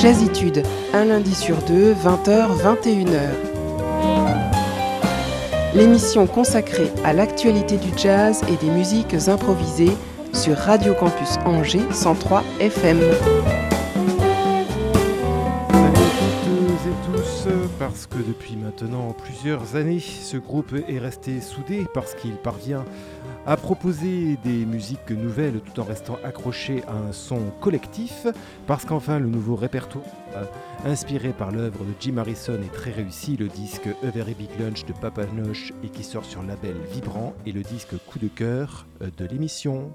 Jazzitude, un lundi sur deux, 20h, 21h. L'émission consacrée à l'actualité du jazz et des musiques improvisées sur Radio Campus Angers 103 FM. parce que depuis maintenant plusieurs années, ce groupe est resté soudé parce qu'il parvient à proposer des musiques nouvelles tout en restant accroché à un son collectif, parce qu'enfin le nouveau répertoire inspiré par l'œuvre de Jim Harrison est très réussi, le disque A Big Lunch de Papa Noche et qui sort sur label Vibrant et le disque Coup de cœur de l'émission.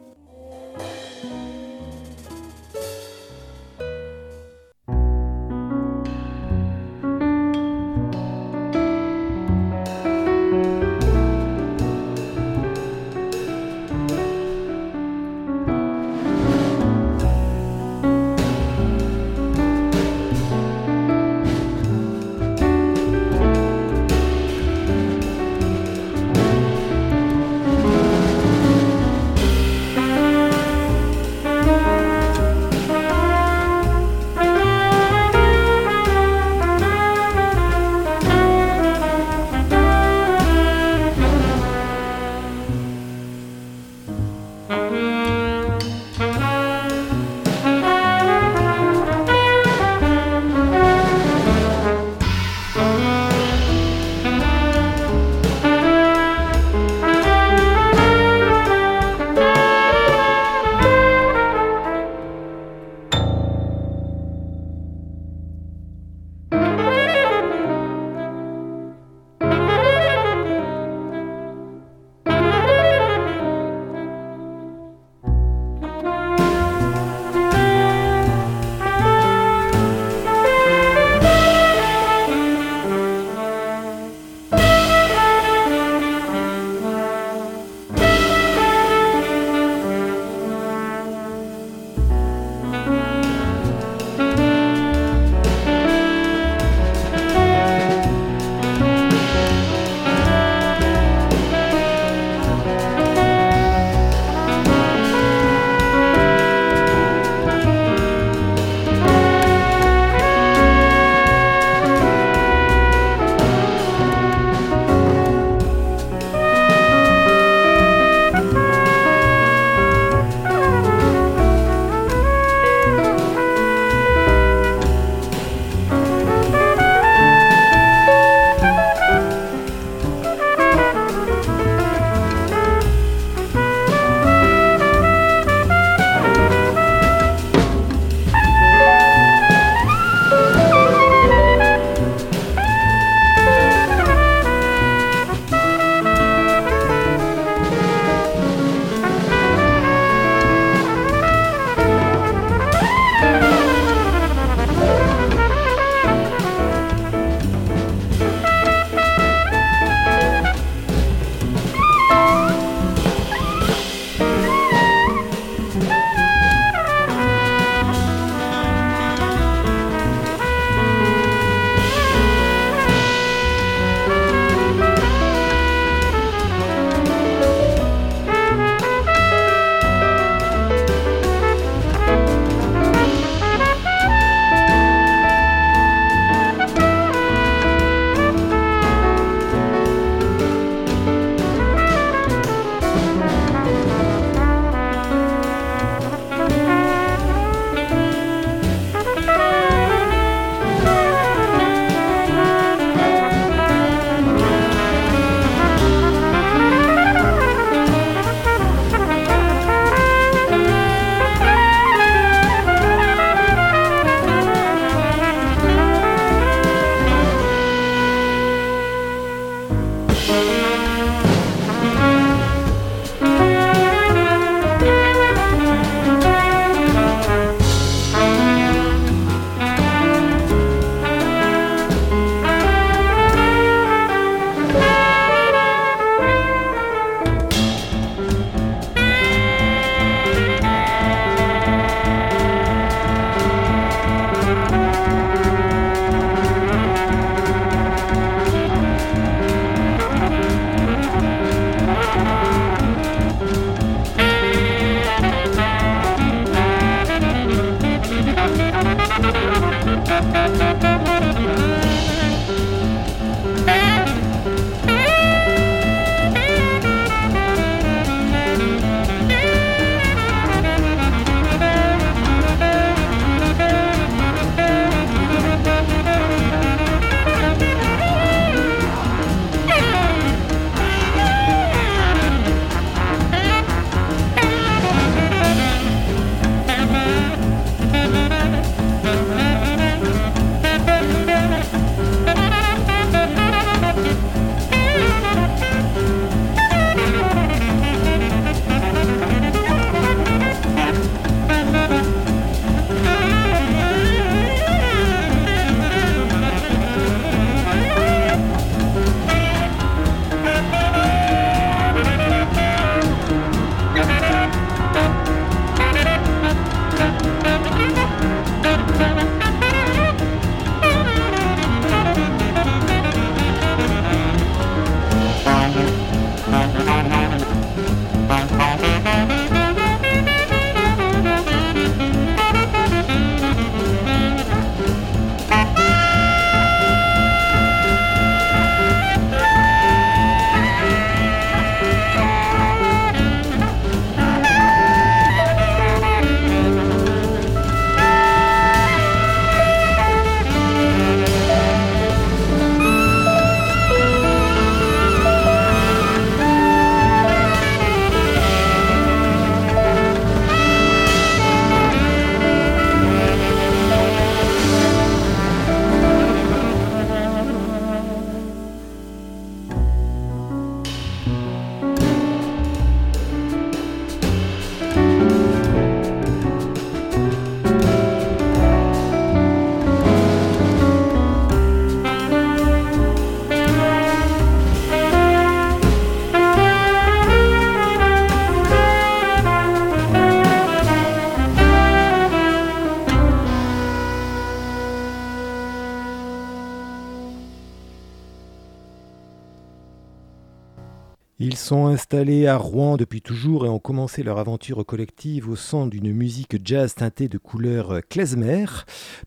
Installés à Rouen depuis toujours et ont commencé leur aventure collective au son d'une musique jazz teintée de couleurs klezmer.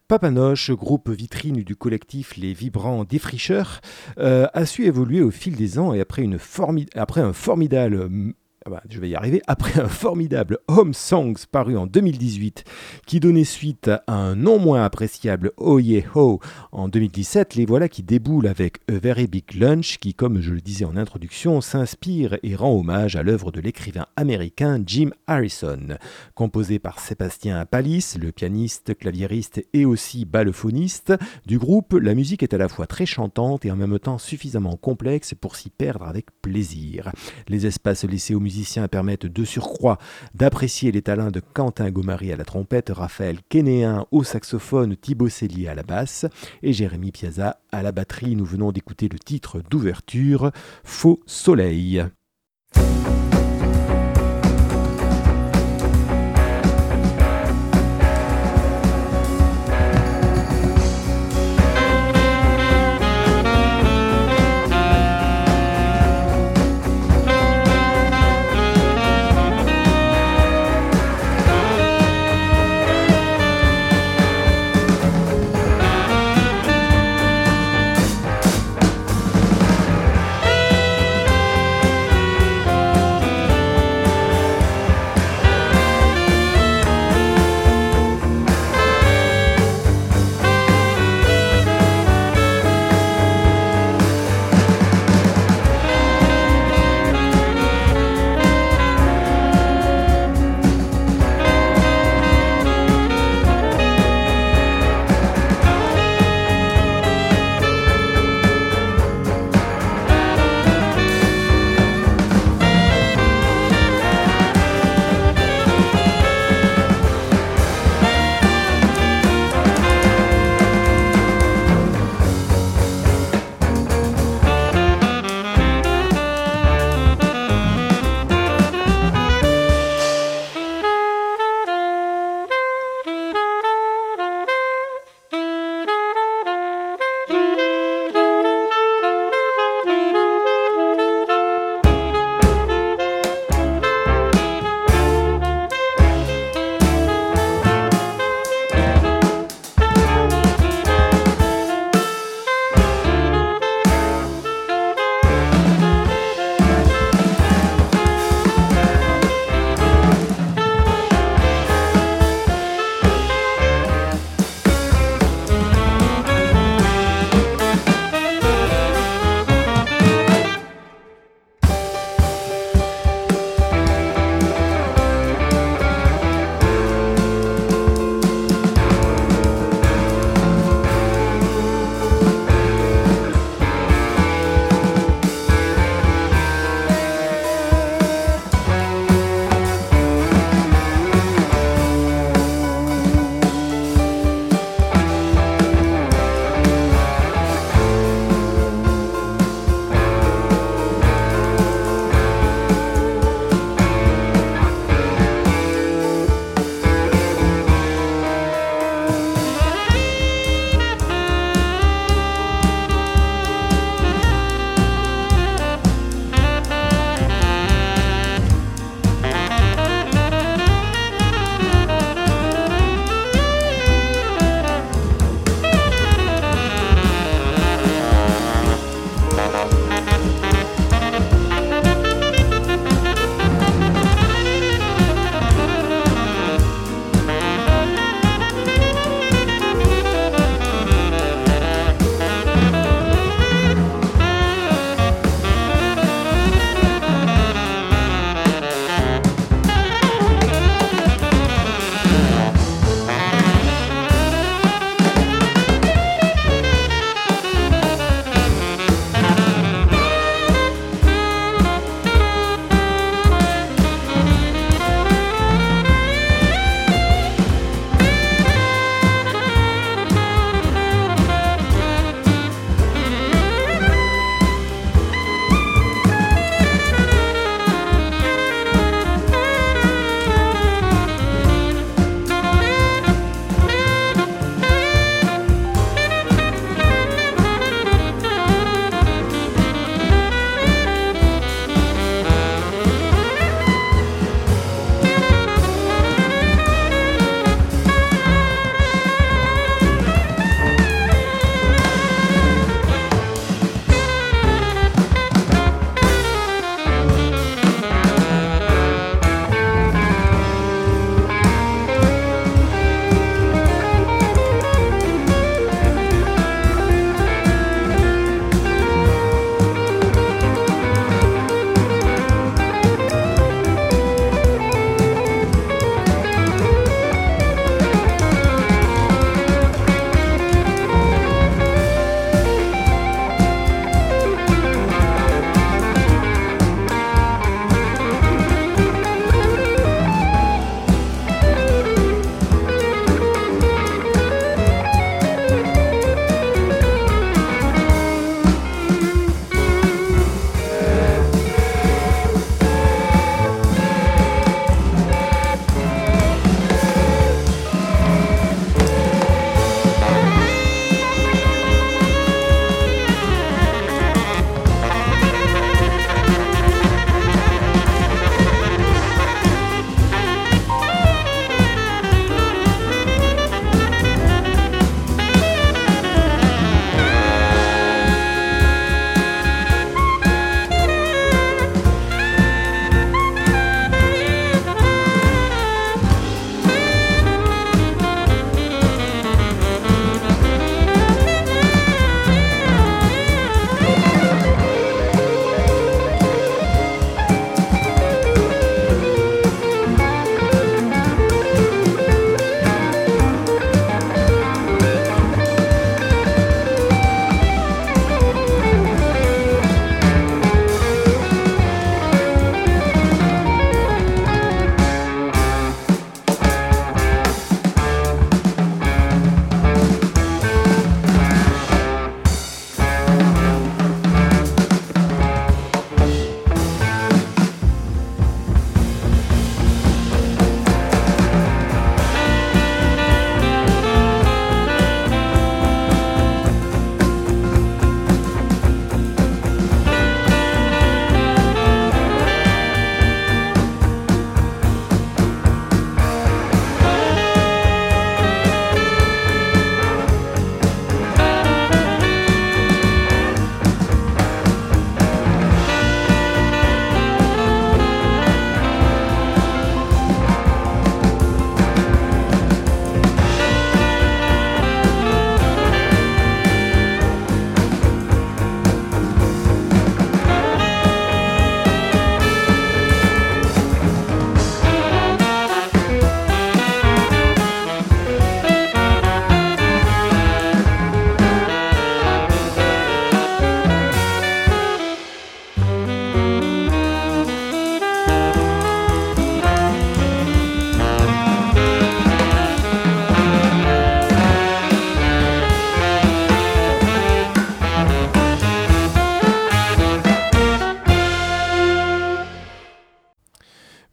Papanoche, groupe vitrine du collectif Les Vibrants Défricheurs, euh, a su évoluer au fil des ans et après, un formidable bah, je vais y arriver, après un formidable Home Songs paru en 2018 qui donnait suite à un non moins appréciable Oh Yeah Ho en 2017, les voilà qui déboulent avec A Very Big Lunch qui, comme je le disais en introduction, s'inspire et rend hommage à l'œuvre de l'écrivain américain Jim Harrison. Composé par Sébastien Palis, le pianiste, claviériste et aussi ballephoniste du groupe, la musique est à la fois très chantante et en même temps suffisamment complexe pour s'y perdre avec plaisir. Les espaces laissés aux musiciens permettent de surcroît d'apprécier les talents de Quentin Gomari à la trompette, Raphaël Kénéen au saxophone, Thibaut Cellier à la basse et Jérémy Piazza à la batterie. Nous venons d'écouter le titre d'ouverture, Faux Soleil.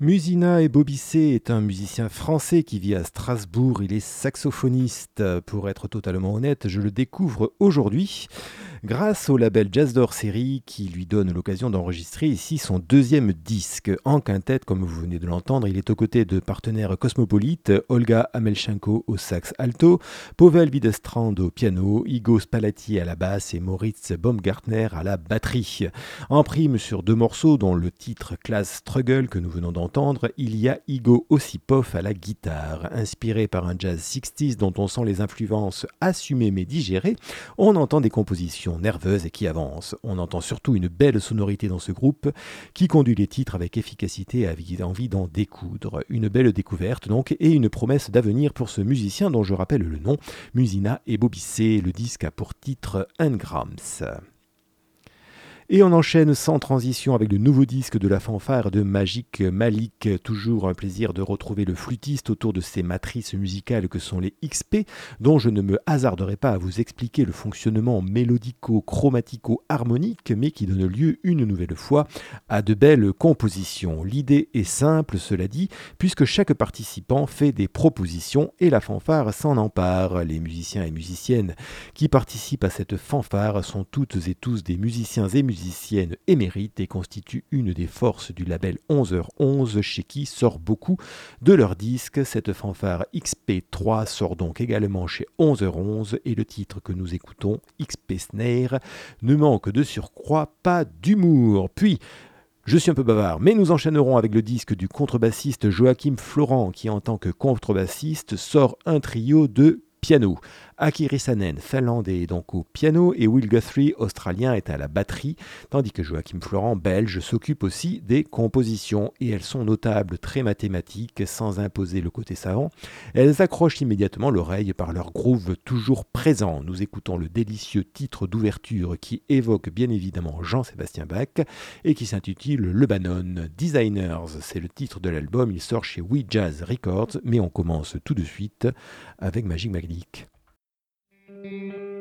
Musina et Bobissé est un musicien français qui vit à Strasbourg. Il est saxophoniste. Pour être totalement honnête, je le découvre aujourd'hui grâce au label Jazz d'Or Série qui lui donne l'occasion d'enregistrer ici son deuxième disque en quintette comme vous venez de l'entendre. Il est aux côtés de partenaires cosmopolites, Olga Amelchenko au sax alto, Pavel Widestrand au piano, Igo Spalati à la basse et Moritz Baumgartner à la batterie. En prime sur deux morceaux dont le titre Class Struggle que nous venons d'entendre, il y a Igo Osipov à la guitare. Inspiré par un jazz 60s dont on sent les influences assumées mais digérées, on entend des compositions nerveuse et qui avance. On entend surtout une belle sonorité dans ce groupe qui conduit les titres avec efficacité et envie d'en découdre. Une belle découverte donc et une promesse d'avenir pour ce musicien dont je rappelle le nom, Musina et Bobissé. Le disque a pour titre Engrams. Et on enchaîne sans transition avec le nouveau disque de la fanfare de Magic Malik. Toujours un plaisir de retrouver le flûtiste autour de ces matrices musicales que sont les XP, dont je ne me hasarderai pas à vous expliquer le fonctionnement mélodico-chromatico-harmonique, mais qui donne lieu une nouvelle fois à de belles compositions. L'idée est simple, cela dit, puisque chaque participant fait des propositions et la fanfare s'en empare. Les musiciens et musiciennes qui participent à cette fanfare sont toutes et tous des musiciens et musiciennes musicienne émérite et constitue une des forces du label 11h11 chez qui sort beaucoup de leurs disques. Cette fanfare XP3 sort donc également chez 11h11 et le titre que nous écoutons, XP Snare, ne manque de surcroît pas d'humour. Puis, je suis un peu bavard, mais nous enchaînerons avec le disque du contrebassiste Joachim Florent qui en tant que contrebassiste sort un trio de piano. Akiri Sanen, finlandais, donc au piano, et Will Guthrie, australien, est à la batterie, tandis que Joachim Florent, belge, s'occupe aussi des compositions, et elles sont notables, très mathématiques, sans imposer le côté savant. Elles accrochent immédiatement l'oreille par leur groove toujours présent. Nous écoutons le délicieux titre d'ouverture qui évoque bien évidemment Jean-Sébastien Bach et qui s'intitule Le Bannon Designers. C'est le titre de l'album, il sort chez We Jazz Records, mais on commence tout de suite avec Magic Magnique. Thank you.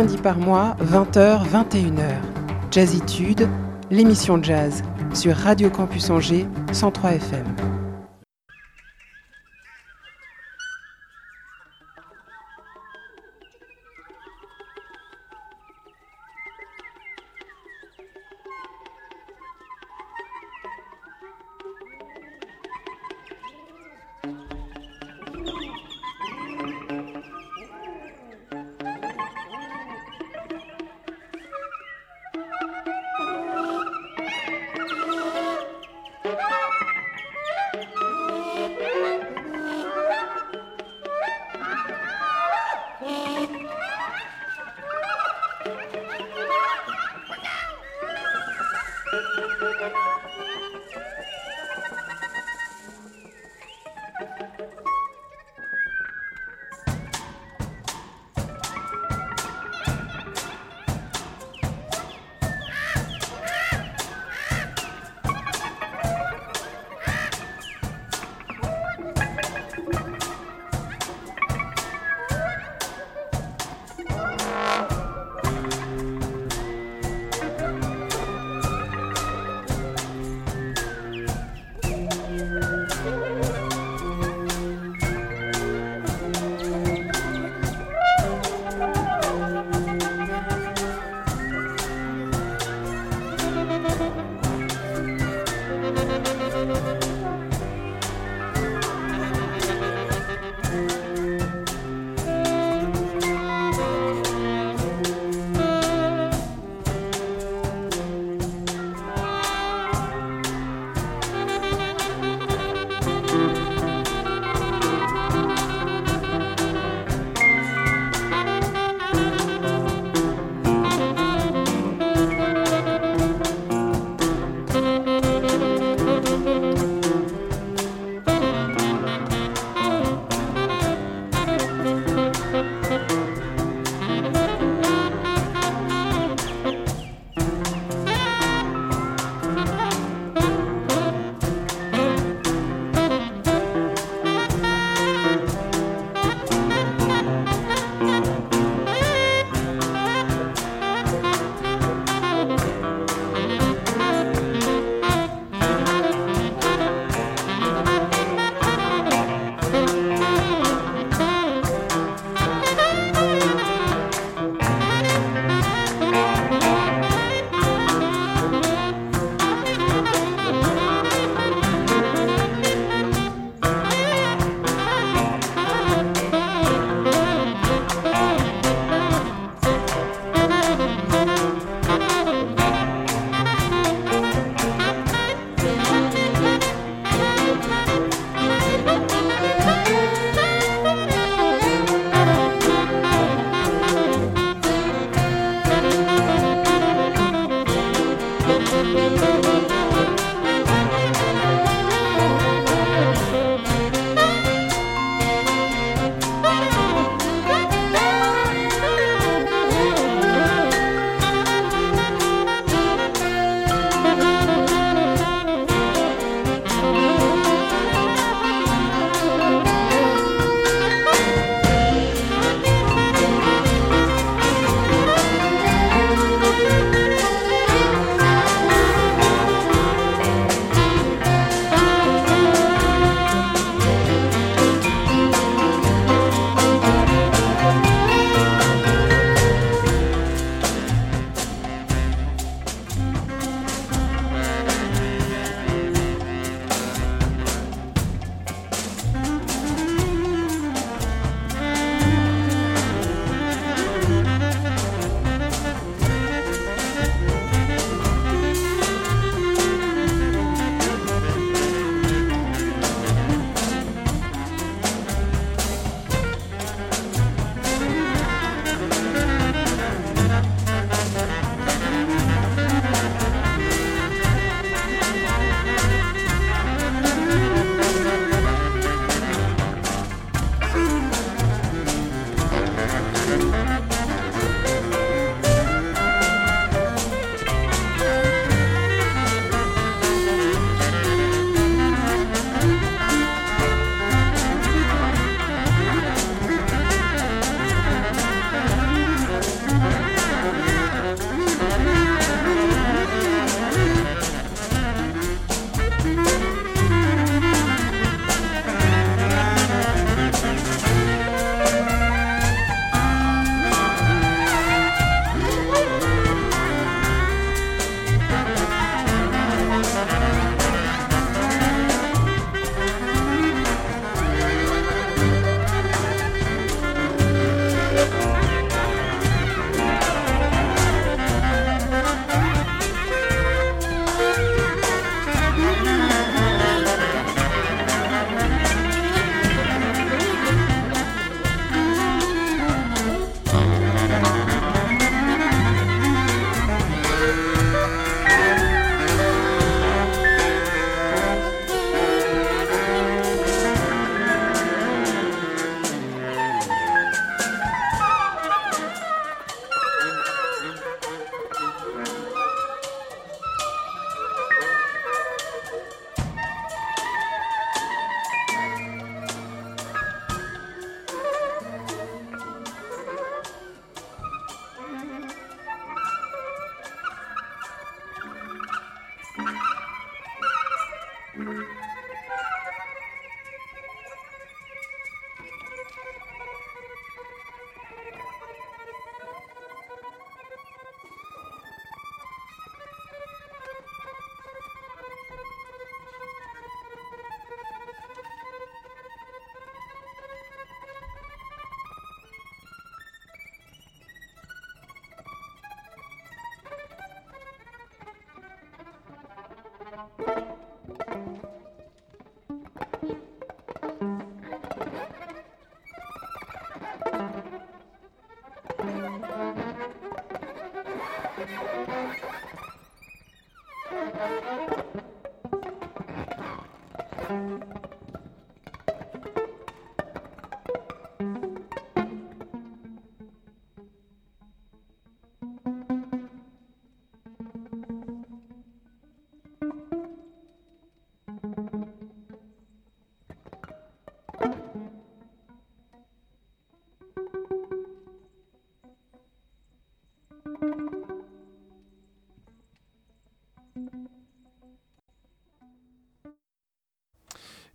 Deux lundis par mois, 20h, 21h. Jazzitude, l'émission jazz sur Radio Campus Angers 103 FM.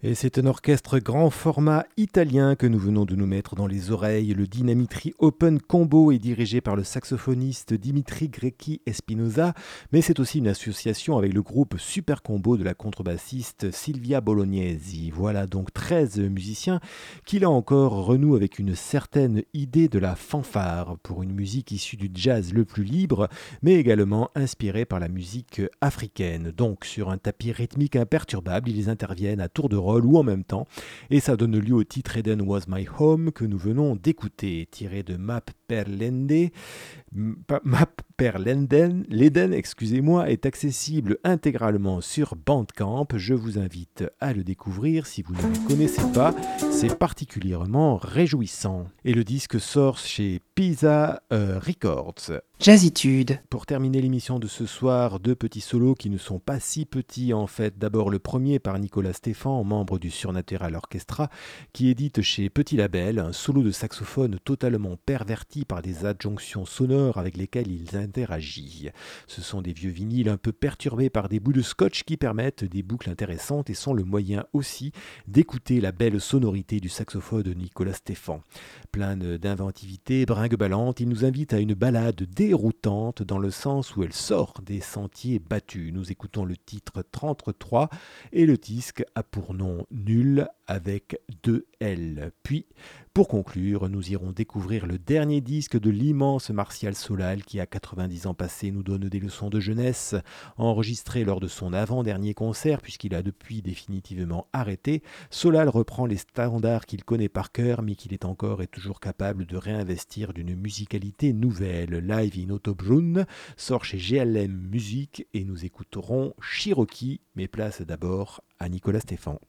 Et c'est un orchestre grand format italien que nous venons de nous mettre dans les oreilles. Le Dynamitri Open Combo est dirigé par le saxophoniste Dimitri Grecchi Espinosa, mais c'est aussi une association avec le groupe Super Combo de la contrebassiste Silvia Bolognesi. Voilà donc 13 musiciens qui là encore renouent avec une certaine idée de la fanfare pour une musique issue du jazz le plus libre, mais également inspirée par la musique africaine. Donc sur un tapis rythmique imperturbable, ils interviennent à tour de rôle ou en même temps, et ça donne lieu au titre Eden Was My Home que nous venons d'écouter, tiré de Map per Lende. Map per Lenden, l'Eden, excusez-moi, est accessible intégralement sur Bandcamp. Je vous invite à le découvrir si vous ne le connaissez pas. C'est particulièrement réjouissant. Et le disque sort chez Pisa euh, Records. Jazzitude. Pour terminer l'émission de ce soir, deux petits solos qui ne sont pas si petits en fait. D'abord le premier par Nicolas Stéphan, membre du Surnatural Orchestra, qui édite chez Petit Label un solo de saxophone totalement perverti par des adjonctions sonores avec lesquelles il interagit. Ce sont des vieux vinyles un peu perturbés par des bouts de scotch qui permettent des boucles intéressantes et sont le moyen aussi d'écouter la belle sonorité du saxophone de Nicolas Stéphan. Plein d'inventivité, brinque-ballante, il nous invite à une balade dans le sens où elle sort des sentiers battus. Nous écoutons le titre 33 et le disque a pour nom Nul avec deux L. Puis pour conclure, nous irons découvrir le dernier disque de l'immense Martial Solal qui, à 90 ans passés, nous donne des leçons de jeunesse, enregistré lors de son avant-dernier concert, puisqu'il a depuis définitivement arrêté. Solal reprend les standards qu'il connaît par cœur, mais qu'il est encore et toujours capable de réinvestir d'une musicalité nouvelle. Live in Autobrunn sort chez GLM Music et nous écouterons Cherokee, mais place d'abord à Nicolas Stéphan.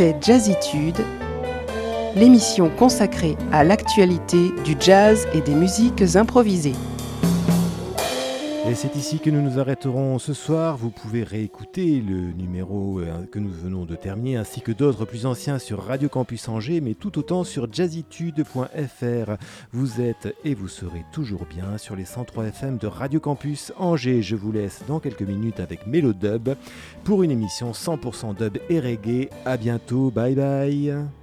C'était Jazzitude, l'émission consacrée à l'actualité du jazz et des musiques improvisées. C'est ici que nous nous arrêterons ce soir. Vous pouvez réécouter le numéro euh, que nous venons de terminer ainsi que d'autres plus anciens sur Radio Campus Angers, mais tout autant sur jazzitude.fr. Vous êtes et vous serez toujours bien sur les 103 FM de Radio Campus Angers. Je vous laisse dans quelques minutes avec Mélodub pour une émission 100% dub et reggae. À bientôt. Bye bye.